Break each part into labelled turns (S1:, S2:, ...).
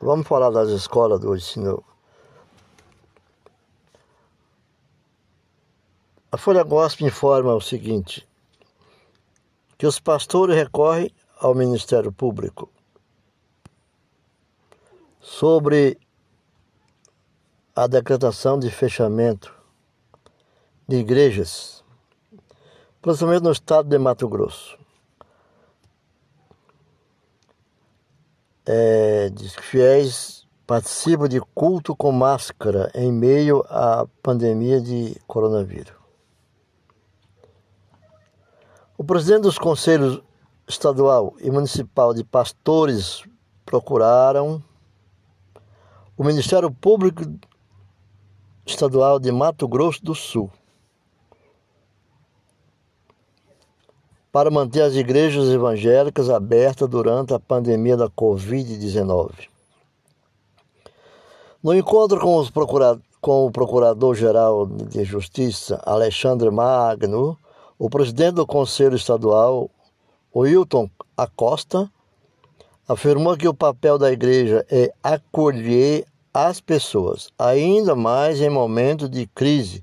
S1: Vamos falar das escolas do ensino. A Folha Gospel informa o seguinte: que os pastores recorrem ao Ministério Público sobre a decretação de fechamento de igrejas, principalmente no estado de Mato Grosso. É, diz que fiéis participam de culto com máscara em meio à pandemia de coronavírus. O presidente dos conselhos estadual e municipal de pastores procuraram o Ministério Público Estadual de Mato Grosso do Sul para manter as igrejas evangélicas abertas durante a pandemia da Covid-19. No encontro com, os procurado, com o Procurador-Geral de Justiça, Alexandre Magno, o presidente do Conselho Estadual, Wilton Acosta, afirmou que o papel da igreja é acolher as pessoas, ainda mais em momentos de crise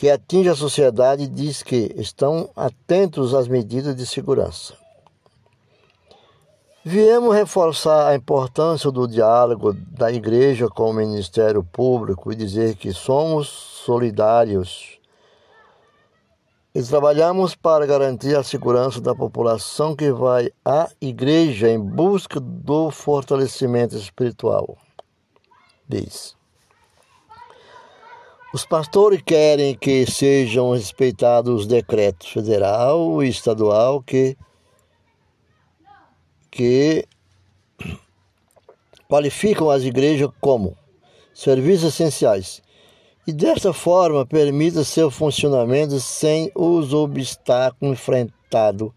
S1: que atinge a sociedade, diz que estão atentos às medidas de segurança. Viemos reforçar a importância do diálogo da igreja com o Ministério Público e dizer que somos solidários e trabalhamos para garantir a segurança da população que vai à igreja em busca do fortalecimento espiritual. Diz. Os pastores querem que sejam respeitados os decretos federal e estadual que, que qualificam as igrejas como serviços essenciais e desta forma permita seu funcionamento sem os obstáculos enfrentados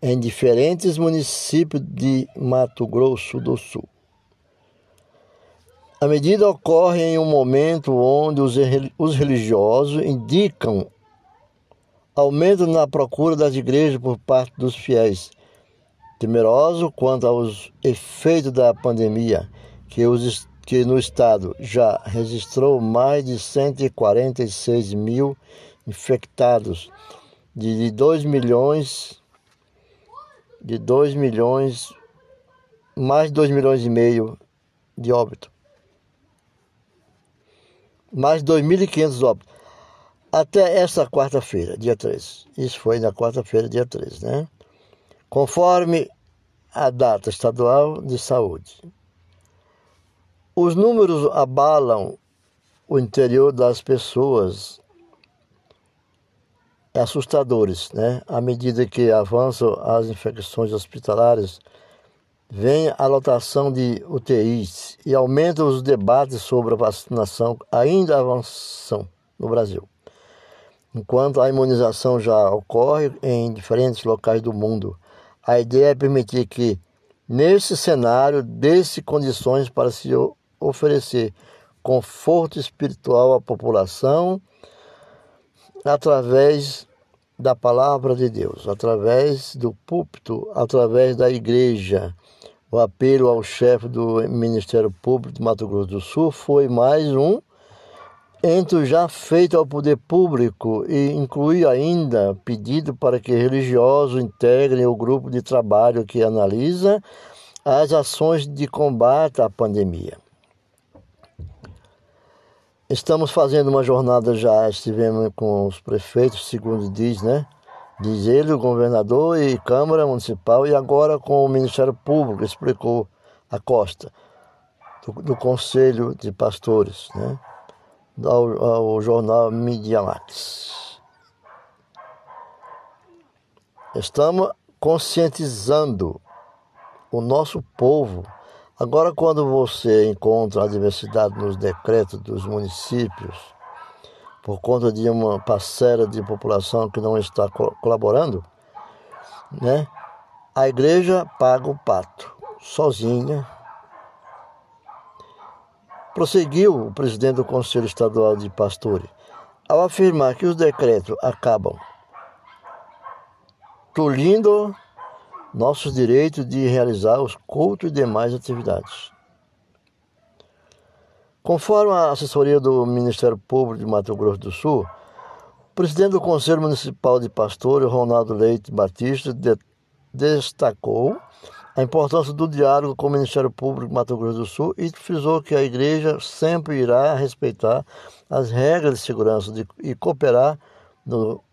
S1: em diferentes municípios de Mato Grosso do Sul. A medida ocorre em um momento onde os religiosos indicam aumento na procura das igrejas por parte dos fiéis, temeroso quanto aos efeitos da pandemia que os que no estado já registrou mais de 146 mil infectados, de 2 milhões, de 2 milhões, mais de 2 milhões e meio de óbitos. Mais 2.500 óbitos. Até esta quarta-feira, dia 3. Isso foi na quarta-feira, dia 3, né? Conforme a data estadual de saúde. Os números abalam o interior das pessoas é assustadores, né? À medida que avançam as infecções hospitalares, vem a lotação de UTIs e aumentam os debates sobre a vacinação, ainda avançam no Brasil. Enquanto a imunização já ocorre em diferentes locais do mundo, a ideia é permitir que, nesse cenário, dê-se condições para se oferecer conforto espiritual à população através da palavra de Deus, através do púlpito, através da igreja. O apelo ao chefe do Ministério Público de Mato Grosso do Sul foi mais um entre já feito ao poder público e inclui ainda pedido para que religiosos integrem o grupo de trabalho que analisa as ações de combate à pandemia. Estamos fazendo uma jornada já, estivemos com os prefeitos, segundo diz, né? Diz ele, o governador e Câmara Municipal, e agora com o Ministério Público, explicou a Costa, do, do Conselho de Pastores, né? Ao, ao jornal Mediamax. Estamos conscientizando o nosso povo Agora, quando você encontra a diversidade nos decretos dos municípios, por conta de uma parcela de população que não está colaborando, né? A igreja paga o pato, sozinha. Prosseguiu o presidente do Conselho Estadual de Pastores, ao afirmar que os decretos acabam tolindo nossos direitos de realizar os cultos e demais atividades. Conforme a assessoria do Ministério Público de Mato Grosso do Sul, o presidente do Conselho Municipal de Pastores, Ronaldo Leite Batista, de destacou a importância do diálogo com o Ministério Público de Mato Grosso do Sul e frisou que a igreja sempre irá respeitar as regras de segurança de, e cooperar no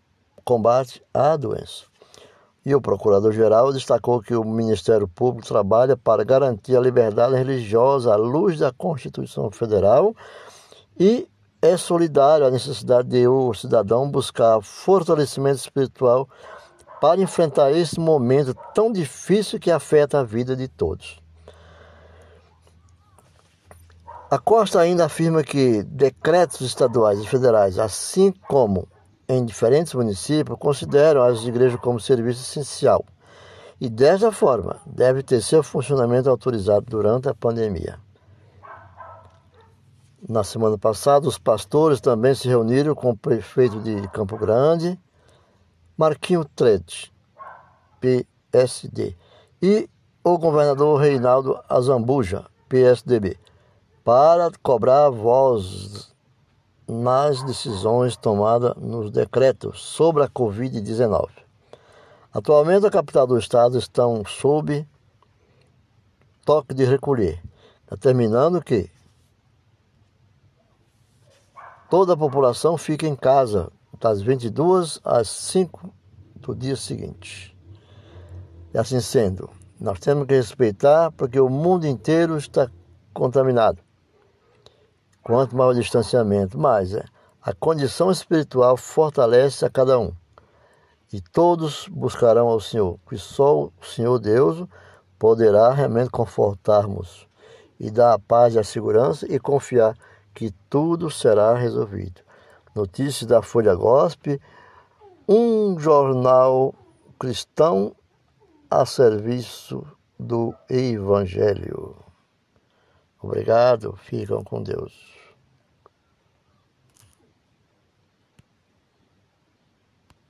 S1: combate à doença. E o procurador-geral destacou que o Ministério Público trabalha para garantir a liberdade religiosa à luz da Constituição Federal e é solidário à necessidade de o cidadão buscar fortalecimento espiritual para enfrentar esse momento tão difícil que afeta a vida de todos. A Costa ainda afirma que decretos estaduais e federais, assim como em diferentes municípios consideram as igrejas como serviço essencial e, dessa forma, deve ter seu funcionamento autorizado durante a pandemia. Na semana passada, os pastores também se reuniram com o prefeito de Campo Grande, Marquinho Trete, PSD, e o governador Reinaldo Azambuja, PSDB, para cobrar voz nas decisões tomadas nos decretos sobre a Covid-19. Atualmente, a capital do estado está sob toque de recolher, determinando que toda a população fique em casa das 22 às 5 do dia seguinte. E assim sendo, nós temos que respeitar porque o mundo inteiro está contaminado. Quanto maior o distanciamento, mais é. A condição espiritual fortalece a cada um. E todos buscarão ao Senhor, que só o Senhor Deus poderá realmente confortarmos e dar a paz e a segurança e confiar que tudo será resolvido. Notícias da Folha Gospel, um jornal cristão a serviço do Evangelho. Obrigado, ficam com Deus.